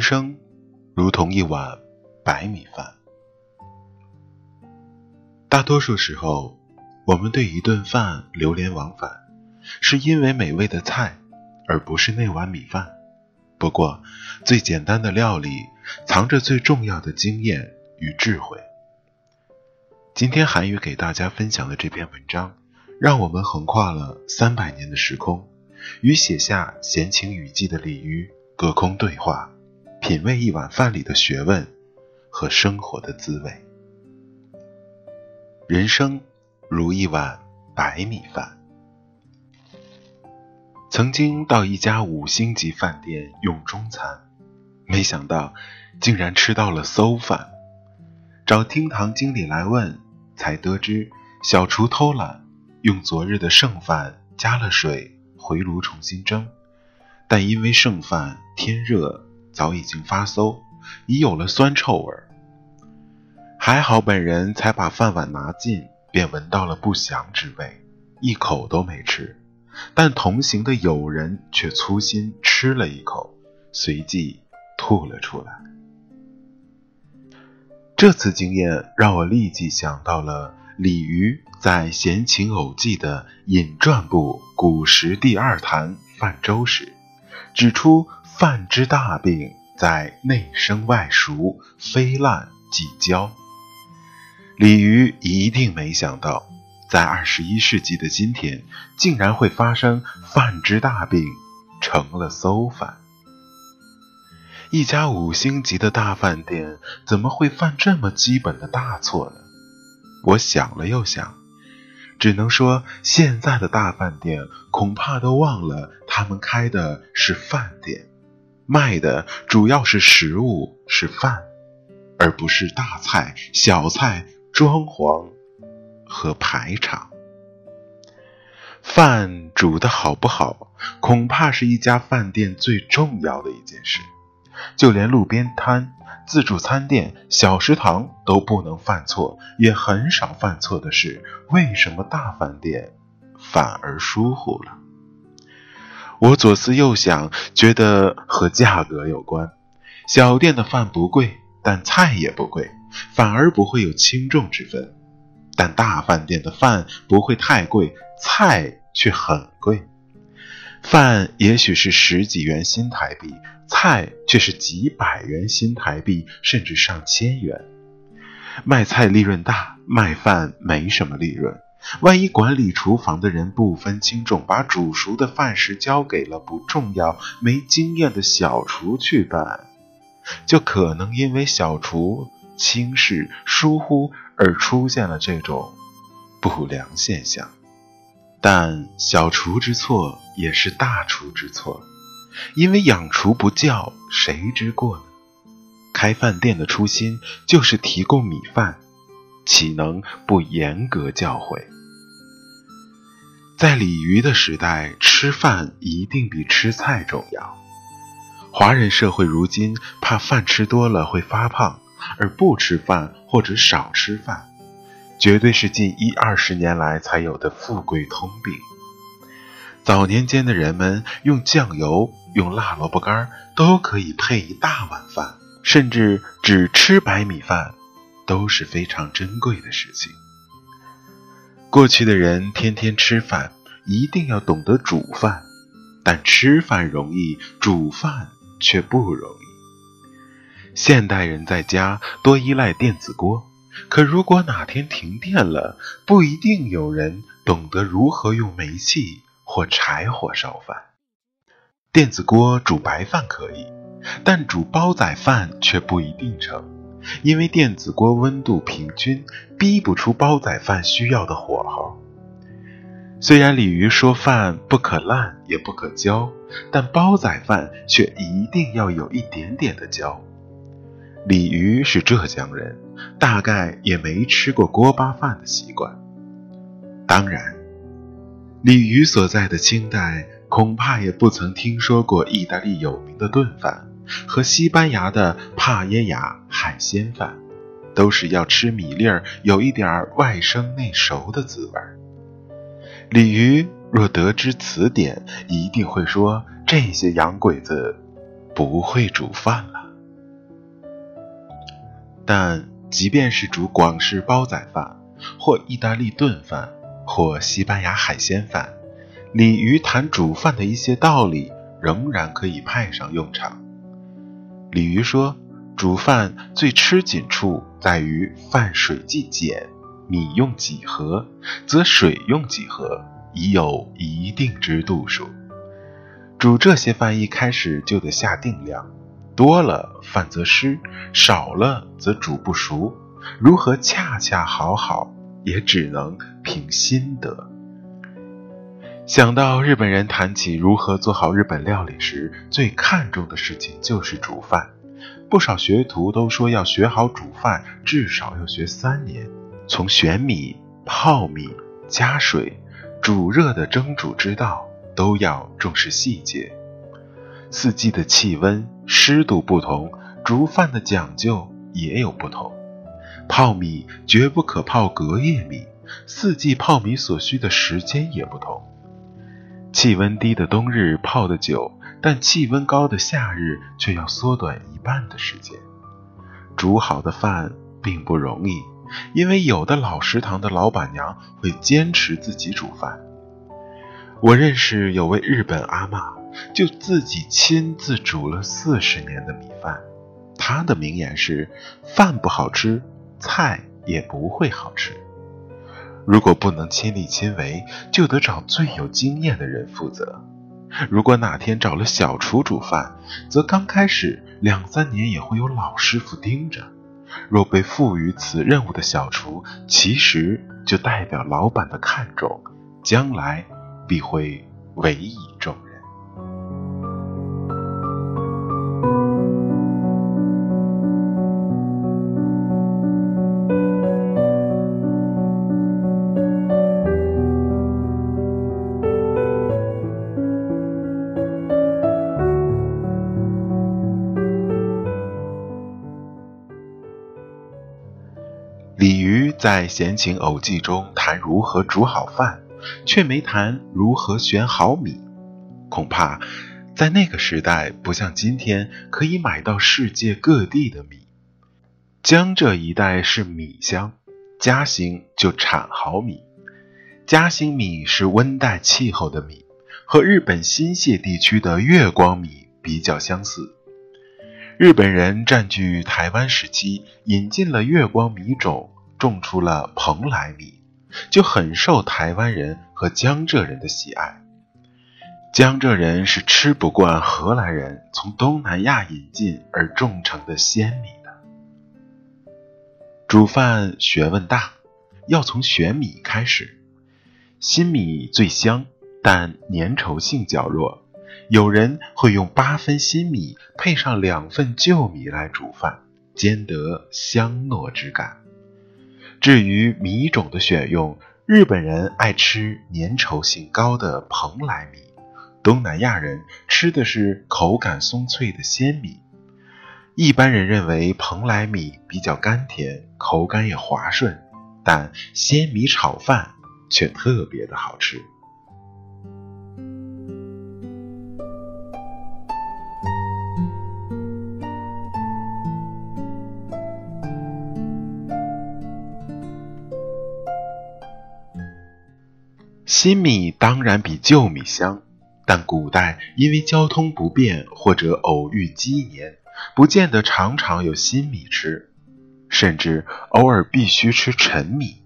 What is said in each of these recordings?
人生如同一碗白米饭。大多数时候，我们对一顿饭流连忘返，是因为美味的菜，而不是那碗米饭。不过，最简单的料理藏着最重要的经验与智慧。今天韩语给大家分享的这篇文章，让我们横跨了三百年的时空，与写下《闲情雨季》的鲤鱼隔空对话。品味一碗饭里的学问和生活的滋味。人生如一碗白米饭。曾经到一家五星级饭店用中餐，没想到竟然吃到了馊饭。找厅堂经理来问，才得知小厨偷懒，用昨日的剩饭加了水回炉重新蒸，但因为剩饭天热。早已经发馊，已有了酸臭味儿。还好本人才把饭碗拿近，便闻到了不祥之味，一口都没吃。但同行的友人却粗心吃了一口，随即吐了出来。这次经验让我立即想到了李渔在《闲情偶记》的引传部古时第二坛泛舟时，指出。饭之大病在内生外熟，非烂即焦。鲤鱼一定没想到，在二十一世纪的今天，竟然会发生饭之大病成了馊饭。一家五星级的大饭店怎么会犯这么基本的大错呢？我想了又想，只能说现在的大饭店恐怕都忘了他们开的是饭店。卖的主要是食物，是饭，而不是大菜、小菜、装潢和排场。饭煮的好不好，恐怕是一家饭店最重要的一件事。就连路边摊、自助餐店、小食堂都不能犯错，也很少犯错的是，为什么大饭店反而疏忽了？我左思右想，觉得和价格有关。小店的饭不贵，但菜也不贵，反而不会有轻重之分。但大饭店的饭不会太贵，菜却很贵。饭也许是十几元新台币，菜却是几百元新台币，甚至上千元。卖菜利润大，卖饭没什么利润。万一管理厨房的人不分轻重，把煮熟的饭食交给了不重要、没经验的小厨去办，就可能因为小厨轻视、疏忽而出现了这种不良现象。但小厨之错也是大厨之错，因为养厨不教，谁之过呢？开饭店的初心就是提供米饭。岂能不严格教诲？在鲤鱼的时代，吃饭一定比吃菜重要。华人社会如今怕饭吃多了会发胖，而不吃饭或者少吃饭，绝对是近一二十年来才有的富贵通病。早年间的人们用酱油、用辣萝卜干都可以配一大碗饭，甚至只吃白米饭。都是非常珍贵的事情。过去的人天天吃饭，一定要懂得煮饭，但吃饭容易，煮饭却不容易。现代人在家多依赖电子锅，可如果哪天停电了，不一定有人懂得如何用煤气或柴火烧饭。电子锅煮白饭可以，但煮煲仔饭却不一定成。因为电子锅温度平均，逼不出煲仔饭需要的火候。虽然鲤鱼说饭不可烂也不可焦，但煲仔饭却一定要有一点点的焦。鲤鱼是浙江人，大概也没吃过锅巴饭的习惯。当然，鲤鱼所在的清代，恐怕也不曾听说过意大利有名的炖饭。和西班牙的帕耶亚海鲜饭，都是要吃米粒儿，有一点儿外生内熟的滋味儿。鲤鱼若得知此点，一定会说这些洋鬼子不会煮饭了。但即便是煮广式煲仔饭，或意大利炖饭，或西班牙海鲜饭，鲤鱼谈煮饭的一些道理，仍然可以派上用场。鲤鱼说，煮饭最吃紧处在于饭水既减，米用几何，则水用几何，已有一定之度数。煮这些饭一开始就得下定量。多了饭则湿，少了则煮不熟。如何恰恰好好，也只能凭心得。想到日本人谈起如何做好日本料理时，最看重的事情就是煮饭。不少学徒都说，要学好煮饭，至少要学三年。从选米、泡米、加水、煮热的蒸煮之道，都要重视细节。四季的气温、湿度不同，煮饭的讲究也有不同。泡米绝不可泡隔夜米，四季泡米所需的时间也不同。气温低的冬日泡得久，但气温高的夏日却要缩短一半的时间。煮好的饭并不容易，因为有的老食堂的老板娘会坚持自己煮饭。我认识有位日本阿嬷。就自己亲自煮了四十年的米饭，她的名言是：饭不好吃，菜也不会好吃。如果不能亲力亲为，就得找最有经验的人负责。如果哪天找了小厨煮饭，则刚开始两三年也会有老师傅盯着。若被赋予此任务的小厨，其实就代表老板的看重，将来必会委以重任。在《闲情偶记》中谈如何煮好饭，却没谈如何选好米。恐怕在那个时代，不像今天可以买到世界各地的米。江浙一带是米乡，嘉兴就产好米。嘉兴米是温带气候的米，和日本新泻地区的月光米比较相似。日本人占据台湾时期，引进了月光米种，种出了蓬莱米，就很受台湾人和江浙人的喜爱。江浙人是吃不惯荷兰人从东南亚引进而种成的鲜米的。煮饭学问大，要从选米开始。新米最香，但粘稠性较弱。有人会用八分新米配上两份旧米来煮饭，兼得香糯之感。至于米种的选用，日本人爱吃粘稠性高的蓬莱米，东南亚人吃的是口感松脆的鲜米。一般人认为蓬莱米比较甘甜，口感也滑顺，但鲜米炒饭却特别的好吃。新米当然比旧米香，但古代因为交通不便或者偶遇饥年，不见得常常有新米吃，甚至偶尔必须吃陈米。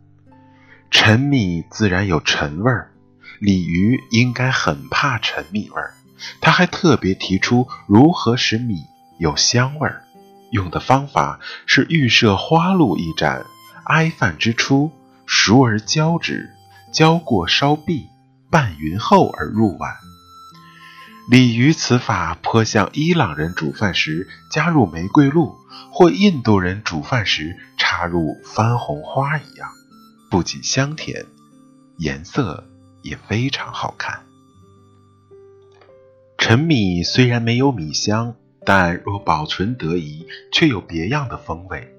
陈米自然有陈味儿，鲤鱼应该很怕陈米味儿。他还特别提出如何使米有香味儿，用的方法是预设花露一盏，哀饭之初熟而浇之。浇过烧毕，拌匀后而入碗。鲤鱼此法颇像伊朗人煮饭时加入玫瑰露，或印度人煮饭时插入番红花一样，不仅香甜，颜色也非常好看。陈米虽然没有米香，但若保存得宜，却有别样的风味。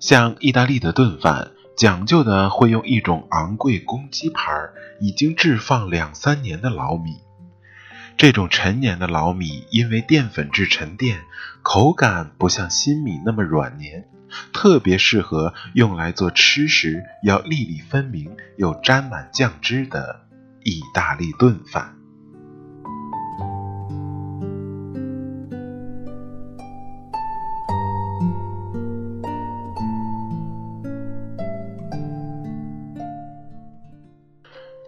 像意大利的炖饭。讲究的会用一种昂贵公鸡牌、已经置放两三年的老米。这种陈年的老米因为淀粉质沉淀，口感不像新米那么软黏，特别适合用来做吃时要粒粒分明又沾满酱汁的意大利炖饭。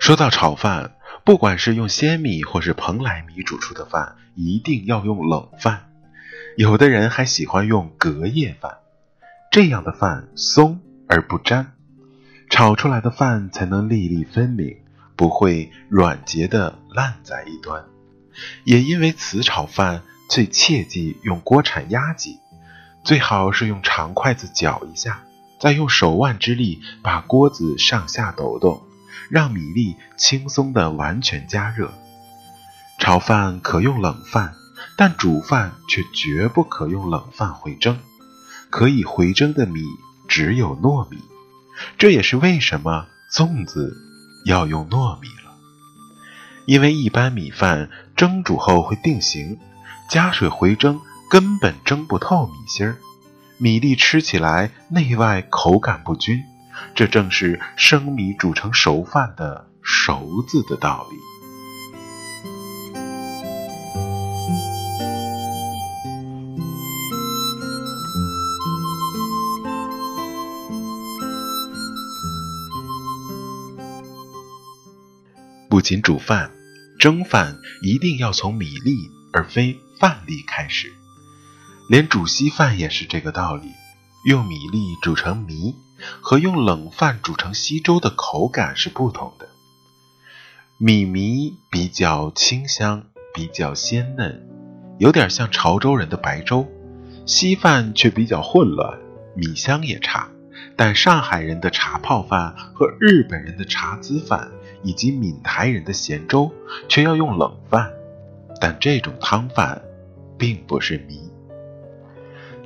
说到炒饭，不管是用鲜米或是蓬莱米煮出的饭，一定要用冷饭。有的人还喜欢用隔夜饭，这样的饭松而不粘，炒出来的饭才能粒粒分明，不会软结的烂在一端。也因为此炒饭最切忌用锅铲压挤，最好是用长筷子搅一下，再用手腕之力把锅子上下抖动。让米粒轻松的完全加热。炒饭可用冷饭，但煮饭却绝不可用冷饭回蒸。可以回蒸的米只有糯米，这也是为什么粽子要用糯米了。因为一般米饭蒸煮后会定型，加水回蒸根本蒸不透米芯儿，米粒吃起来内外口感不均。这正是生米煮成熟饭的“熟”字的道理。不仅煮饭，蒸饭一定要从米粒而非饭粒开始，连煮稀饭也是这个道理。用米粒煮成米。和用冷饭煮成稀粥的口感是不同的。米糜比较清香，比较鲜嫩，有点像潮州人的白粥；稀饭却比较混乱，米香也差。但上海人的茶泡饭和日本人的茶滋饭以及闽台人的咸粥却要用冷饭，但这种汤饭并不是米。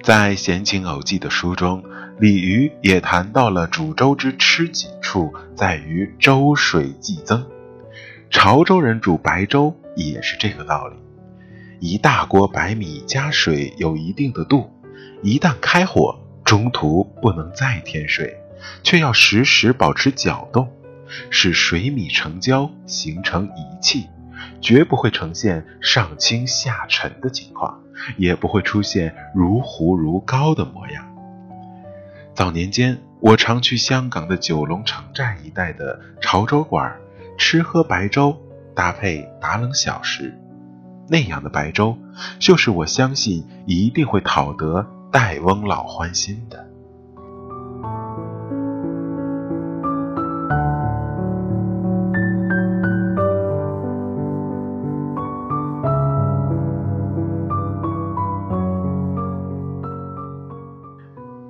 在《闲情偶记》的书中。李渔也谈到了煮粥之吃紧处在于粥水既增，潮州人煮白粥也是这个道理。一大锅白米加水有一定的度，一旦开火，中途不能再添水，却要时时保持搅动，使水米成胶，形成一气，绝不会呈现上清下沉的情况，也不会出现如糊如膏的模样。早年间，我常去香港的九龙城寨一带的潮州馆，吃喝白粥搭配打冷小食，那样的白粥，就是我相信一定会讨得戴翁老欢心的。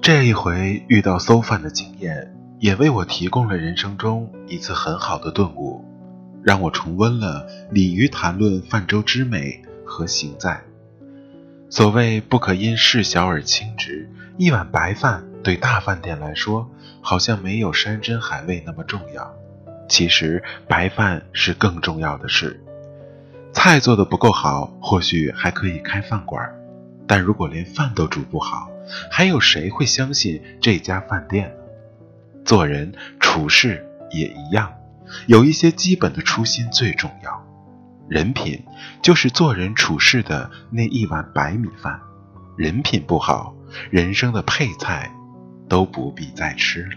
这一回遇到馊饭的经验，也为我提供了人生中一次很好的顿悟，让我重温了鲤鱼谈论泛舟之美和行在。所谓不可因事小而轻之，一碗白饭对大饭店来说好像没有山珍海味那么重要，其实白饭是更重要的事。菜做的不够好，或许还可以开饭馆，但如果连饭都煮不好，还有谁会相信这家饭店呢？做人处事也一样，有一些基本的初心最重要。人品就是做人处事的那一碗白米饭，人品不好，人生的配菜都不必再吃了。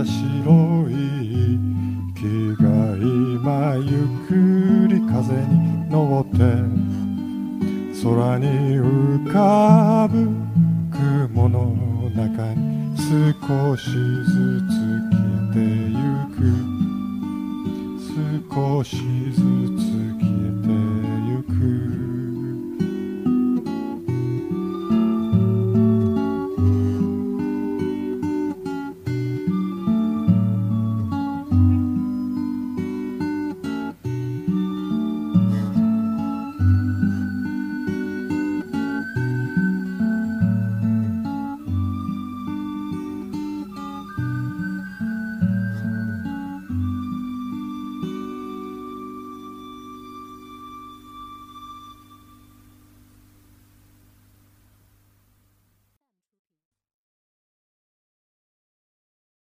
하시로